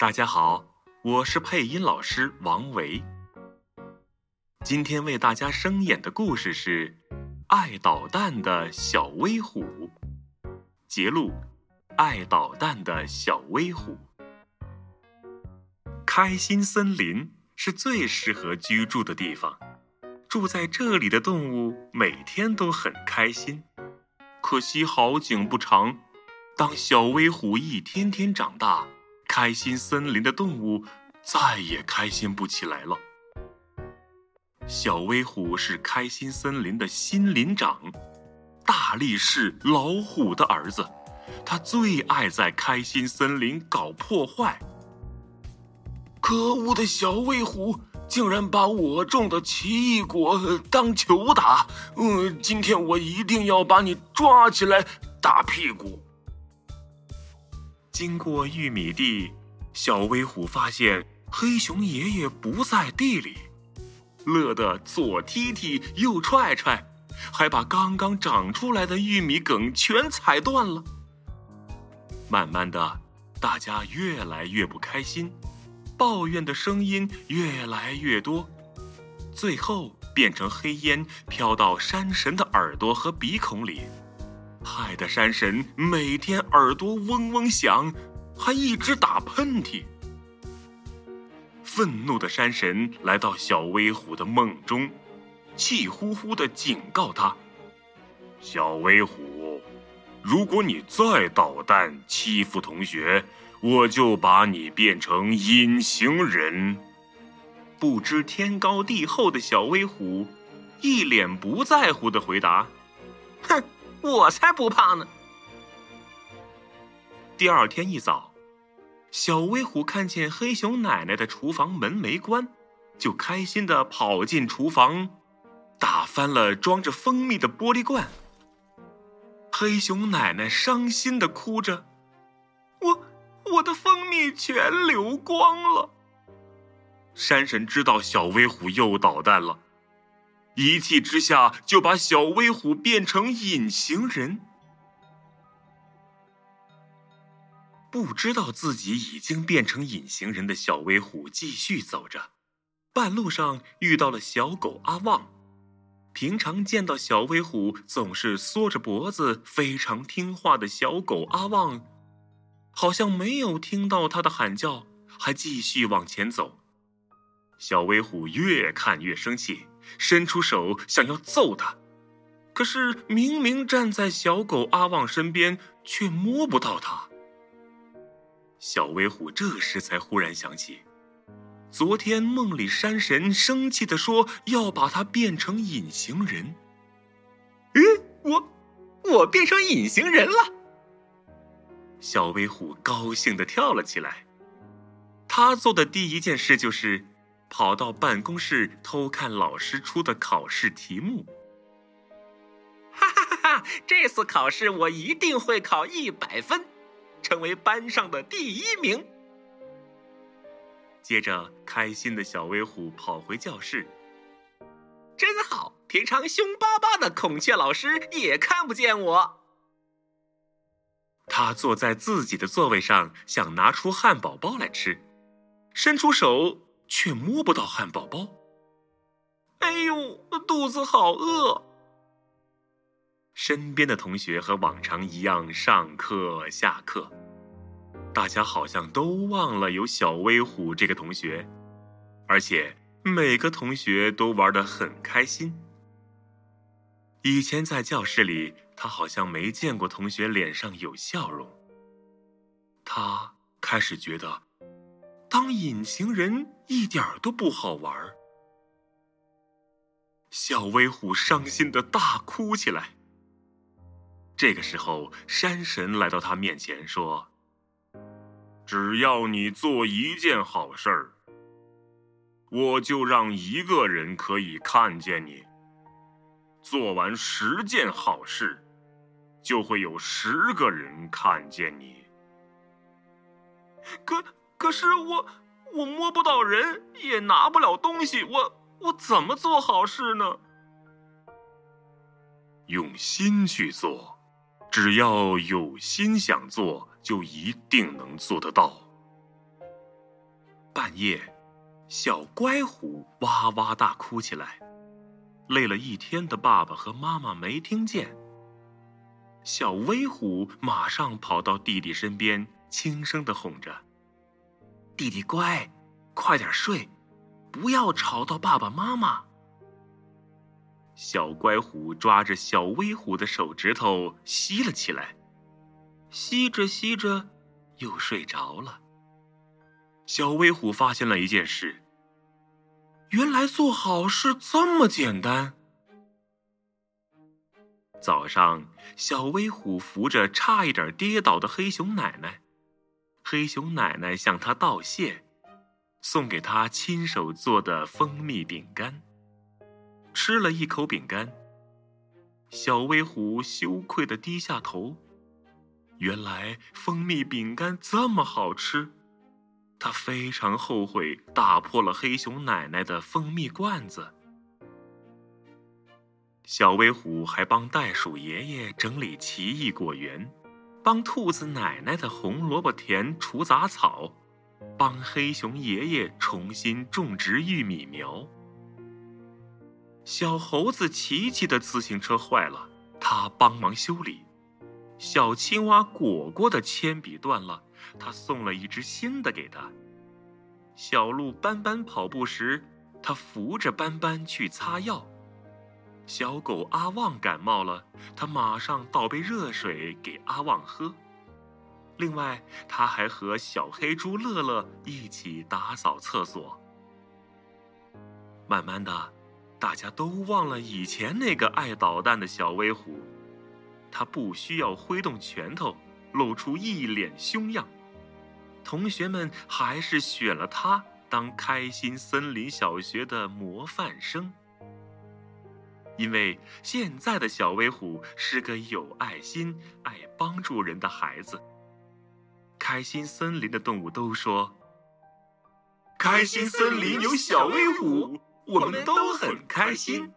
大家好，我是配音老师王维。今天为大家声演的故事是《爱捣蛋的小威虎》。节录：爱捣蛋的小威虎。开心森林是最适合居住的地方，住在这里的动物每天都很开心。可惜好景不长，当小威虎一天天长大，开心森林的动物再也开心不起来了。小威虎是开心森林的新林长，大力士老虎的儿子，他最爱在开心森林搞破坏。可恶的小威虎！竟然把我种的奇异果当球打！嗯，今天我一定要把你抓起来打屁股。经过玉米地，小威虎发现黑熊爷爷不在地里，乐得左踢踢右踹踹，还把刚刚长出来的玉米梗全踩断了。慢慢的，大家越来越不开心。抱怨的声音越来越多，最后变成黑烟飘到山神的耳朵和鼻孔里，害得山神每天耳朵嗡嗡响，还一直打喷嚏。愤怒的山神来到小威虎的梦中，气呼呼的警告他：“小威虎，如果你再捣蛋欺负同学。”我就把你变成隐形人。不知天高地厚的小威虎，一脸不在乎的回答：“哼，我才不怕呢。”第二天一早，小威虎看见黑熊奶奶的厨房门没关，就开心的跑进厨房，打翻了装着蜂蜜的玻璃罐。黑熊奶奶伤心的哭着：“我。”我的蜂蜜全流光了。山神知道小威虎又捣蛋了，一气之下就把小威虎变成隐形人。不知道自己已经变成隐形人的小威虎继续走着，半路上遇到了小狗阿旺。平常见到小威虎总是缩着脖子、非常听话的小狗阿旺。好像没有听到他的喊叫，还继续往前走。小威虎越看越生气，伸出手想要揍他，可是明明站在小狗阿旺身边，却摸不到他。小威虎这时才忽然想起，昨天梦里山神生气的说要把他变成隐形人。咦，我，我变成隐形人了！小威虎高兴的跳了起来，他做的第一件事就是跑到办公室偷看老师出的考试题目。哈哈哈哈！这次考试我一定会考一百分，成为班上的第一名。接着，开心的小威虎跑回教室，真好！平常凶巴巴的孔雀老师也看不见我。他坐在自己的座位上，想拿出汉堡包来吃，伸出手却摸不到汉堡包。哎呦，肚子好饿！身边的同学和往常一样上课下课，大家好像都忘了有小威虎这个同学，而且每个同学都玩得很开心。以前在教室里。他好像没见过同学脸上有笑容。他开始觉得，当隐形人一点都不好玩。小威虎伤心的大哭起来。这个时候，山神来到他面前说：“只要你做一件好事，我就让一个人可以看见你。做完十件好事。”就会有十个人看见你。可可是我我摸不到人，也拿不了东西，我我怎么做好事呢？用心去做，只要有心想做，就一定能做得到。半夜，小乖虎哇哇大哭起来。累了一天的爸爸和妈妈没听见。小威虎马上跑到弟弟身边，轻声的哄着：“弟弟乖，快点睡，不要吵到爸爸妈妈。”小乖虎抓着小威虎的手指头吸了起来，吸着吸着，又睡着了。小威虎发现了一件事。原来做好事这么简单。早上，小威虎扶着差一点跌倒的黑熊奶奶，黑熊奶奶向他道谢，送给他亲手做的蜂蜜饼干。吃了一口饼干，小威虎羞愧的低下头。原来蜂蜜饼干这么好吃。他非常后悔打破了黑熊奶奶的蜂蜜罐子。小威虎还帮袋鼠爷爷整理奇异果园，帮兔子奶奶的红萝卜田除杂草，帮黑熊爷爷重新种植玉米苗。小猴子琪琪的自行车坏了，他帮忙修理。小青蛙果果的铅笔断了。他送了一支新的给他。小鹿斑斑跑步时，他扶着斑斑去擦药。小狗阿旺感冒了，他马上倒杯热水给阿旺喝。另外，他还和小黑猪乐乐一起打扫厕所。慢慢的，大家都忘了以前那个爱捣蛋的小威虎，他不需要挥动拳头，露出一脸凶样。同学们还是选了他当开心森林小学的模范生，因为现在的小威虎是个有爱心、爱帮助人的孩子。开心森林的动物都说：“开心森林有小威虎，我们都很开心。”